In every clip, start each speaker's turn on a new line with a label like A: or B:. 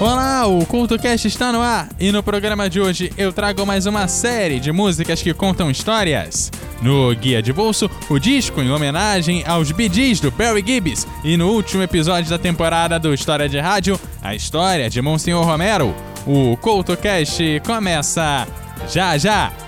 A: Olá, o CultoCast está no ar e no programa de hoje eu trago mais uma série de músicas que contam histórias. No Guia de Bolso, o disco em homenagem aos Gees do Barry Gibbs e no último episódio da temporada do História de Rádio, a história de Monsenhor Romero. O CultoCast começa já já!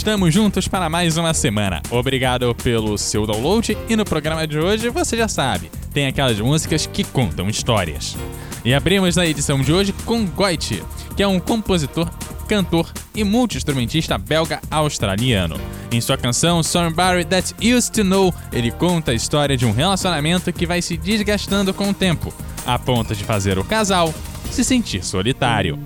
A: Estamos juntos para mais uma semana. Obrigado pelo seu download e no programa de hoje você já sabe, tem aquelas músicas que contam histórias. E abrimos a edição de hoje com Goit, que é um compositor, cantor e multi-instrumentista belga-australiano. Em sua canção Somebody That Used to Know, ele conta a história de um relacionamento que vai se desgastando com o tempo, a ponto de fazer o casal se sentir solitário.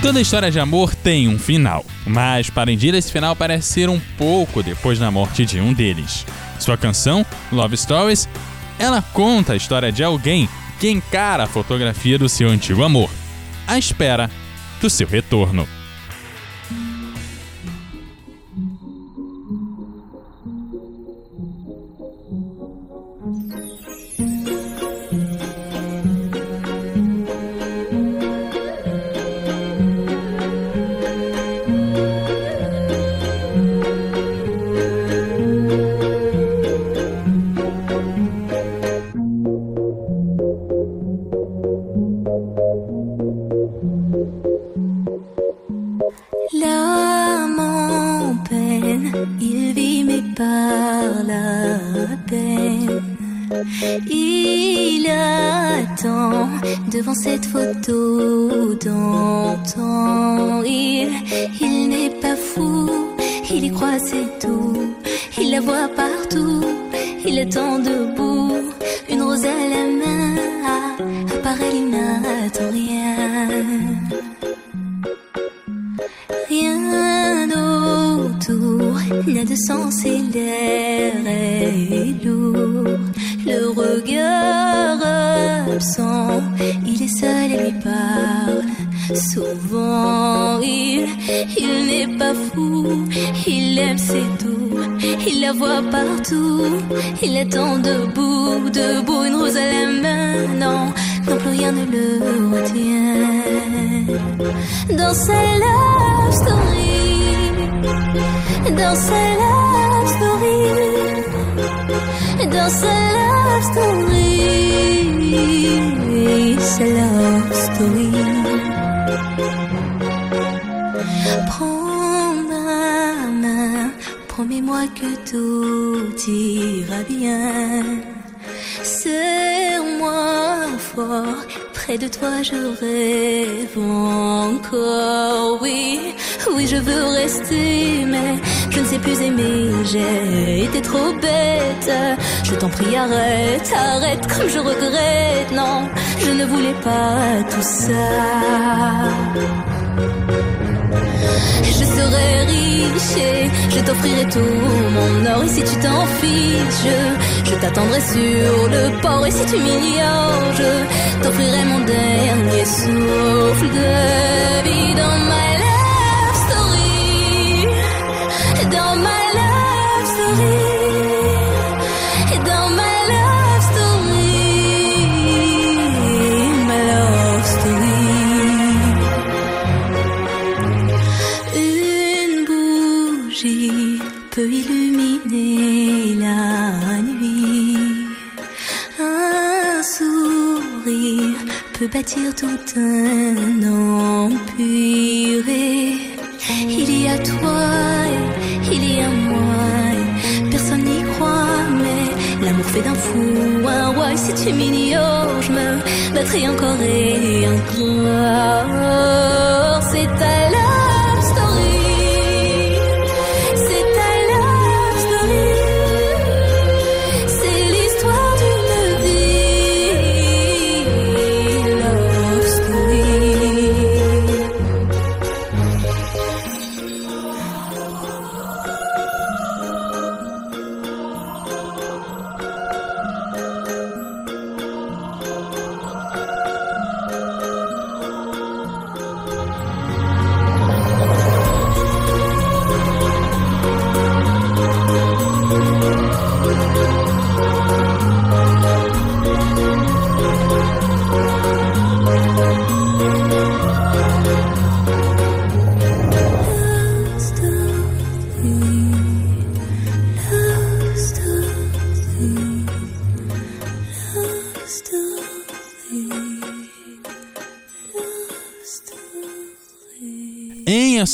A: Toda história de amor tem um final, mas Parendir esse final parece ser um pouco depois da morte de um deles. Sua canção, Love Stories, ela conta a história de alguém que encara a fotografia do seu antigo amor, à espera do seu retorno.
B: D'antan. Il, il n'est pas fou, il y croit c'est tout. Il la voit partout, il attend debout. Une rose à la main, à, à part elle, il n'attend rien. Rien autour n'a de sens et l'air est lourd. Le regard absent, Souvent, il, il n'est pas fou, il aime c'est tout. Il la voit partout, il attend debout, debout, une rose à la main. Non, non plus rien ne le retient dans sa love story, dans sa love story, dans sa love story, sa love story. Prends ma main, promets-moi que tout ira bien. Serre-moi fort, près de toi je rêve encore. Oui, oui, je veux rester, mais je ne sais plus aimer. J'ai été trop bête. Je t'en prie, arrête, arrête, comme je regrette. Non, je ne voulais pas tout ça. Je serai riche et je t'offrirai tout mon or. Et si tu t'en fiches, je, t'attendrai sur le port. Et si tu m'ignores, je t'offrirai mon dernier souffle de vie dans my love bâtir tout un empire. Il y a toi, et il y a moi. Personne n'y croit, mais l'amour fait d'un fou un roi. Et si tu m'ignores, je me battrai encore et encore. C'est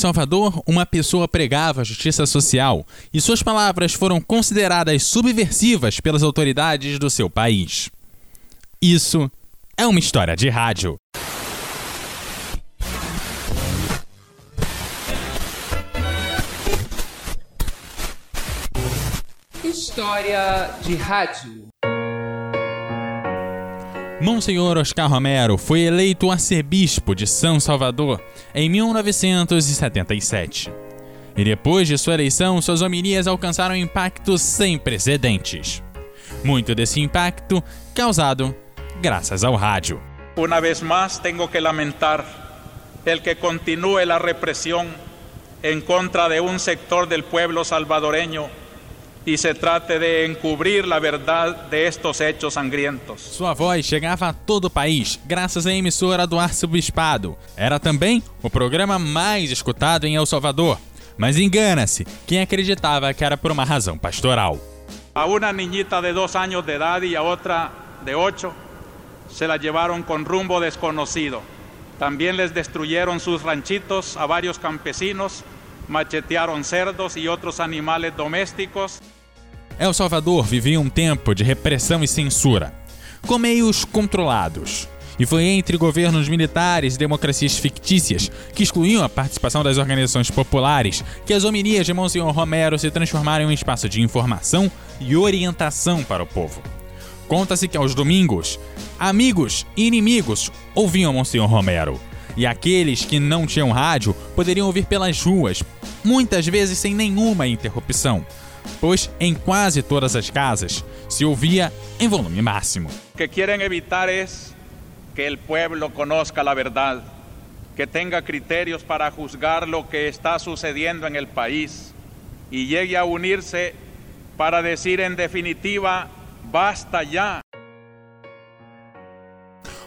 A: Salvador, uma pessoa pregava justiça social e suas palavras foram consideradas subversivas pelas autoridades do seu país. Isso é uma história de rádio.
C: História de rádio.
A: Monsenhor Oscar Romero foi eleito arcebispo de São Salvador em 1977. E depois de sua eleição, suas homilias alcançaram um impacto sem precedentes. Muito desse impacto causado graças ao rádio.
D: Una vez más tengo que lamentar el que continúe la represión en contra de un sector del pueblo salvadoreño y se trate de encubrir la verdad de estos hechos sangrientos.
A: Sua voz chegava a todo o país, graças à emissora do Arcebispado. Era também o programa mais escutado em El Salvador. Mas engana-se quem acreditava que era por uma razão pastoral.
D: A una niñita de dos años de edad y a otra de ocho se la llevaron con rumbo desconocido. También les destruyeron sus ranchitos a varios campesinos, machetearon cerdos y otros animales domésticos.
A: El Salvador vivia um tempo de repressão e censura, com meios controlados. E foi entre governos militares e democracias fictícias, que excluíam a participação das organizações populares, que as homilias de Monsenhor Romero se transformaram em um espaço de informação e orientação para o povo. Conta-se que aos domingos, amigos e inimigos ouviam Monsenhor Romero. E aqueles que não tinham rádio poderiam ouvir pelas ruas, muitas vezes sem nenhuma interrupção, pois em quase todas as casas se ouvia em volume máximo.
D: Lo que quieren evitar es que el pueblo conozca la verdad, que tenga criterios para juzgar lo que está sucediendo en el país y llegue a unirse para decir en definitiva, basta ya.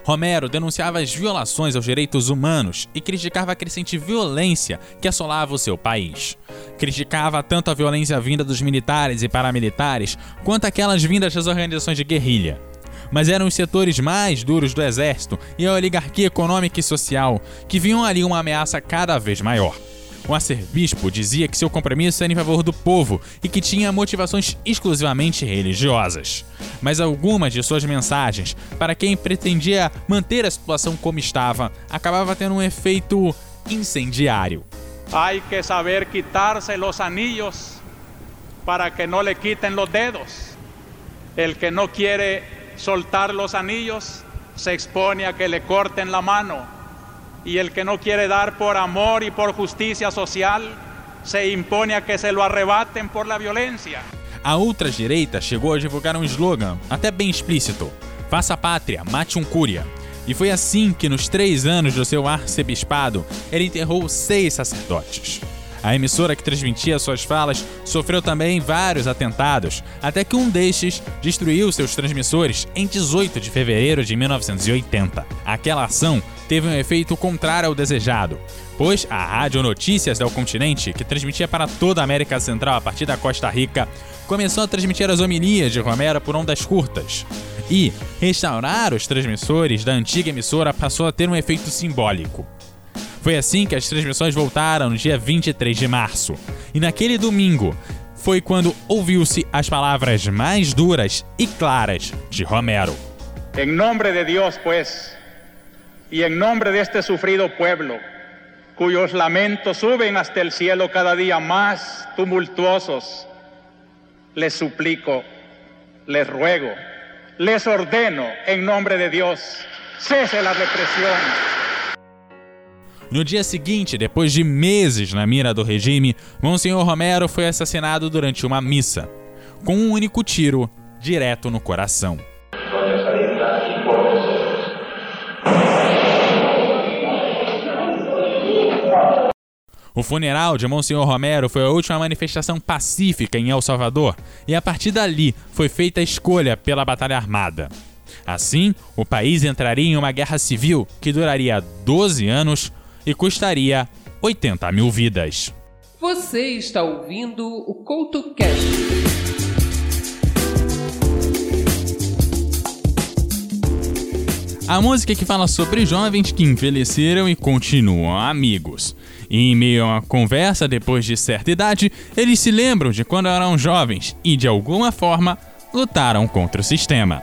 A: Romero denunciava as violações aos direitos humanos e criticava a crescente violência que assolava o seu país. Criticava tanto a violência vinda dos militares e paramilitares quanto aquelas vindas das organizações de guerrilha. Mas eram os setores mais duros do exército e a oligarquia econômica e social que viam ali uma ameaça cada vez maior. O arcebispo dizia que seu compromisso era em favor do povo e que tinha motivações exclusivamente religiosas. Mas algumas de suas mensagens, para quem pretendia manter a situação como estava, acabava tendo um efeito incendiário.
D: Hay que saber quitarse los anillos para que no le quiten los dedos. El que no quiere soltar los anillos se expone a que le corten la mano. Y el que no quiere dar por amor y por justicia social se impone a que se lo arrebaten por la violencia.
A: A ultradireita chegou a divulgar um slogan, até bem explícito: Faça pátria, mate um cúria. E foi assim que, nos três anos do seu arcebispado, ele enterrou seis sacerdotes. A emissora que transmitia suas falas sofreu também vários atentados, até que um destes destruiu seus transmissores em 18 de fevereiro de 1980. Aquela ação teve um efeito contrário ao desejado, pois a Rádio Notícias do Continente, que transmitia para toda a América Central a partir da Costa Rica, começou a transmitir as homilias de Romero por ondas curtas. E restaurar os transmissores da antiga emissora passou a ter um efeito simbólico. Foi assim que as transmissões voltaram no dia 23 de março. E naquele domingo foi quando ouviu-se as palavras mais duras e claras de Romero.
D: En nombre de Dios, pues, y en nombre de este sufrido pueblo, cuyos lamentos suben hasta el cielo cada día más tumultuosos, les suplico, les ruego, les ordeno, en nombre de Dios, cese la represión.
A: No dia seguinte, depois de meses na mira do regime, Monsenhor Romero foi assassinado durante uma missa, com um único tiro direto no coração. O funeral de Monsenhor Romero foi a última manifestação pacífica em El Salvador, e a partir dali foi feita a escolha pela batalha armada. Assim, o país entraria em uma guerra civil que duraria 12 anos e custaria 80 mil vidas.
C: Você está ouvindo o CoutoCast.
A: A música que fala sobre jovens que envelheceram e continuam amigos. E em meio a uma conversa depois de certa idade, eles se lembram de quando eram jovens e, de alguma forma, lutaram contra o sistema.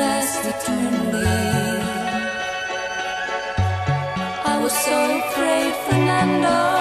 E: Last eternally. I was so afraid, Fernando.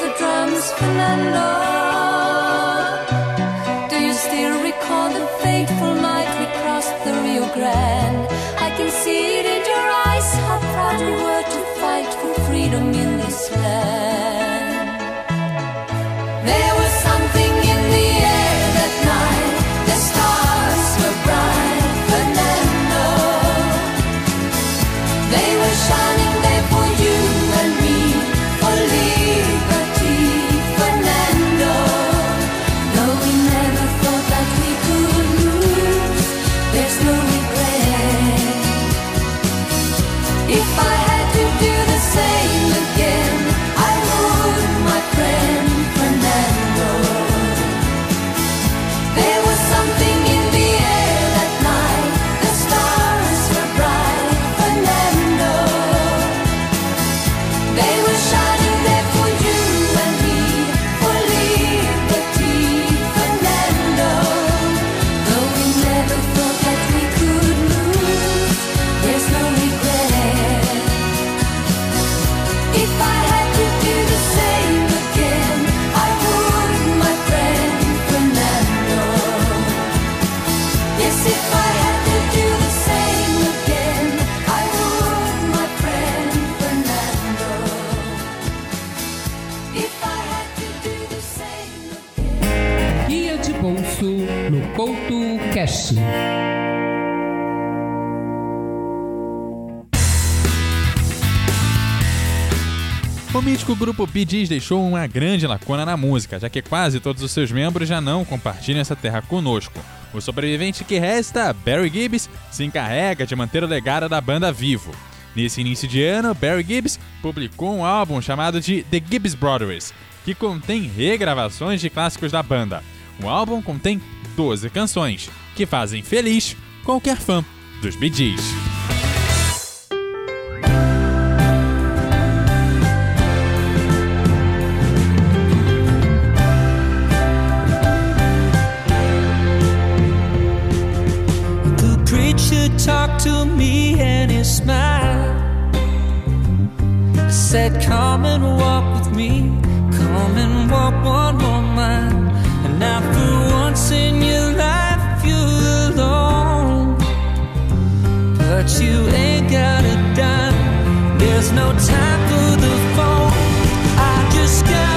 E: The drums, Fernando? Do you still recall the fateful night we crossed the Rio Grande? I can see it in your eyes how proud we were to fight for freedom in
A: grupo Bee Gees deixou uma grande lacuna na música, já que quase todos os seus membros já não compartilham essa terra conosco. O sobrevivente que resta, Barry Gibbs, se encarrega de manter o legado da banda vivo. Nesse início de ano, Barry Gibbs publicou um álbum chamado de The Gibbs Brothers, que contém regravações de clássicos da banda. O álbum contém 12 canções, que fazem feliz qualquer fã dos Bee Gees.
F: Come and walk with me. Come and walk one more mile. And for once in your life, you're alone. But you ain't got a dime. There's no time for the phone. I just gotta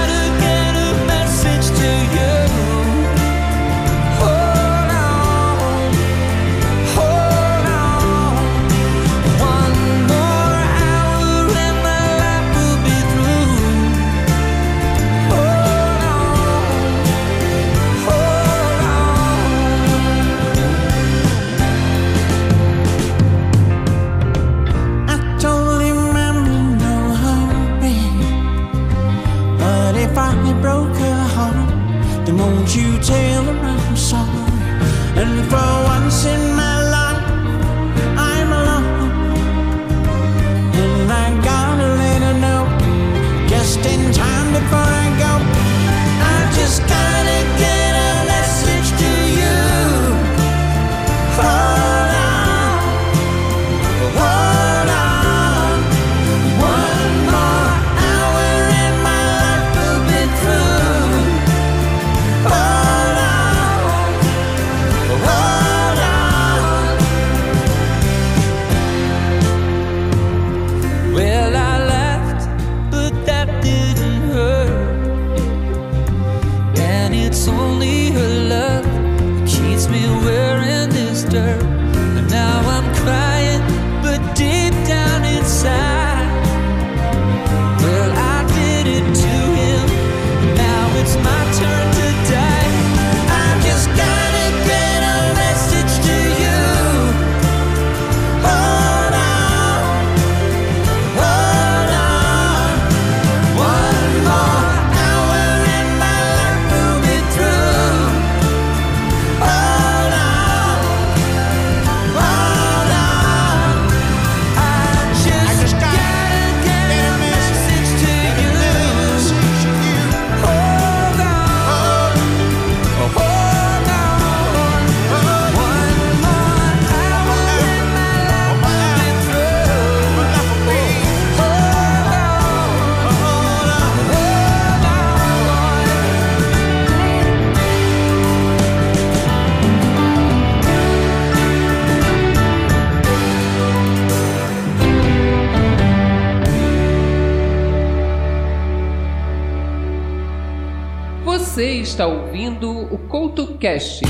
C: está ouvindo o CoutoCast.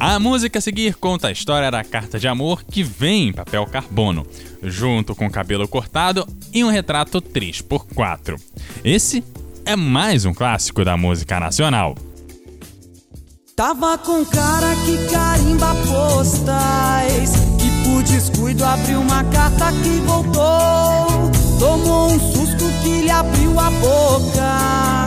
A: A música a seguir conta a história da carta de amor que vem em papel carbono, junto com cabelo cortado e um retrato 3x4. Esse é mais um clássico da música nacional.
G: Tava com cara que carimba postais E por descuido abriu uma carta que voltou Tomou um susto que lhe abriu a boca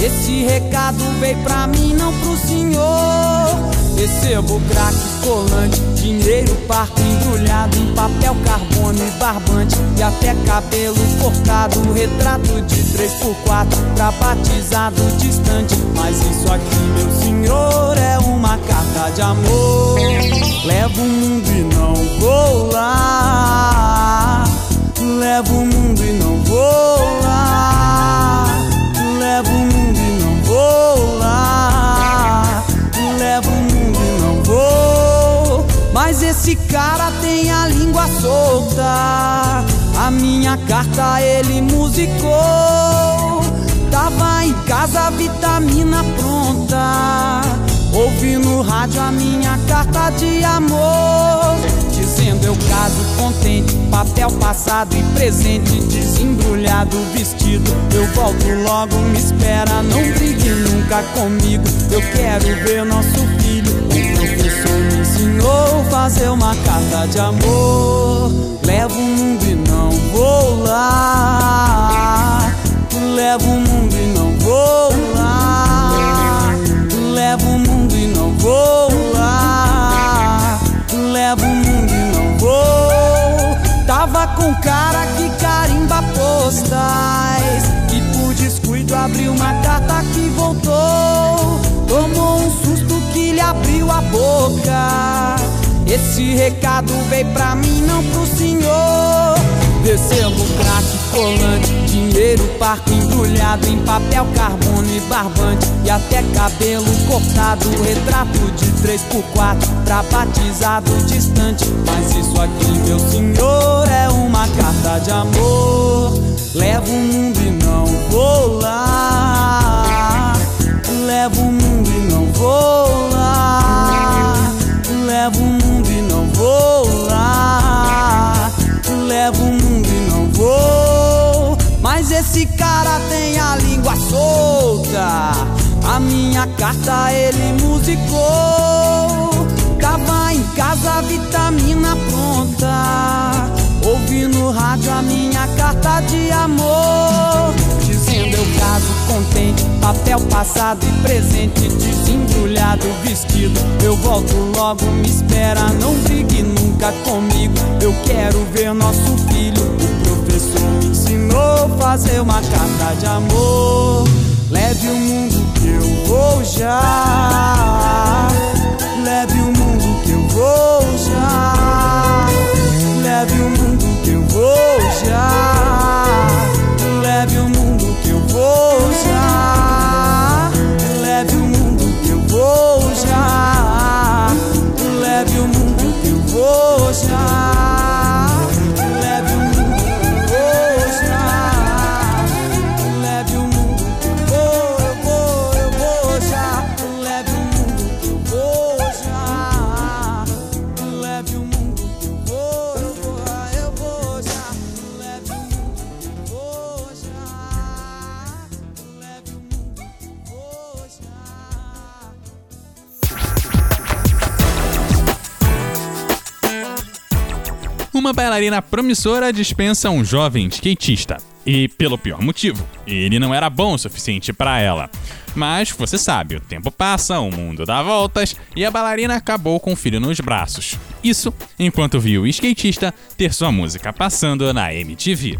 G: Esse recado veio pra mim, não pro senhor Recebo crack, colante, dinheiro parco embrulhado em papel carbono e barbante e até cabelo cortado, retrato de 3x4 pra batizado distante. Mas isso aqui, meu senhor, é uma carta de amor. Levo o mundo e não vou lá. Levo o mundo e não vou lá. O mundo e não vou lá. O mundo e não vou. Mas esse cara tem a língua solta. A minha carta ele musicou. Tava em casa, vitamina pronta. Ouvi no rádio a minha carta de amor. Dizendo eu caso contente, papel passado e presente, desembrulhado vestido. Eu volto logo, me espera, não brigue nunca comigo. Eu quero ver nosso filho. O professor me ensinou fazer uma carta de amor. Levo o mundo e não vou lá. Levo o mundo cara que carimba postais. E por descuido abriu uma carta que voltou. Tomou um susto que lhe abriu a boca. Esse recado veio pra mim, não pro senhor. Recebo crack, dinheiro parco embrulhado em papel carbono e barbante e até cabelo cortado, retrato de 3x4 pra batizado distante. Mas isso aqui, meu senhor, é uma carta de amor. Levo o mundo e não vou lá. Levo o mundo e não vou lá. Levo o mundo e não vou lá. Levo o mundo. Mas esse cara tem a língua solta. A minha carta ele musicou. Tava em casa, vitamina pronta. Ouvi no rádio a minha carta de amor. Dizendo eu caso contente, papel passado e presente, desembrulhado vestido. Eu volto logo, me espera, não brigue nunca comigo. Eu quero ver nosso filho. A fazer uma carta de amor. Leve o mundo que eu vou já. Leve o mundo que eu vou já. Leve o mundo que eu vou já.
B: Na promissora dispensa um jovem skatista. E pelo pior motivo, ele não era bom o suficiente para ela. Mas você sabe, o tempo passa, o mundo dá voltas e a bailarina acabou com o filho nos braços. Isso enquanto viu o skatista ter sua música passando na MTV.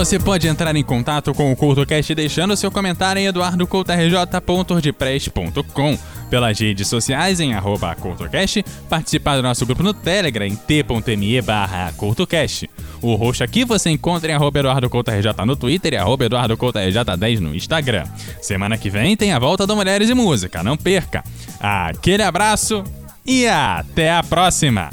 B: você pode entrar em contato com o CurtoCast deixando seu comentário em eduardocoutrj.ordpress.com, pelas redes sociais em arroba CultoCast, participar do nosso grupo no Telegram em t.me barra CultoCast. O roxo aqui você encontra em arroba no Twitter e arroba eduardocoutrj10 no Instagram. Semana que vem tem a volta do Mulheres e Música, não perca! Aquele abraço e até a próxima!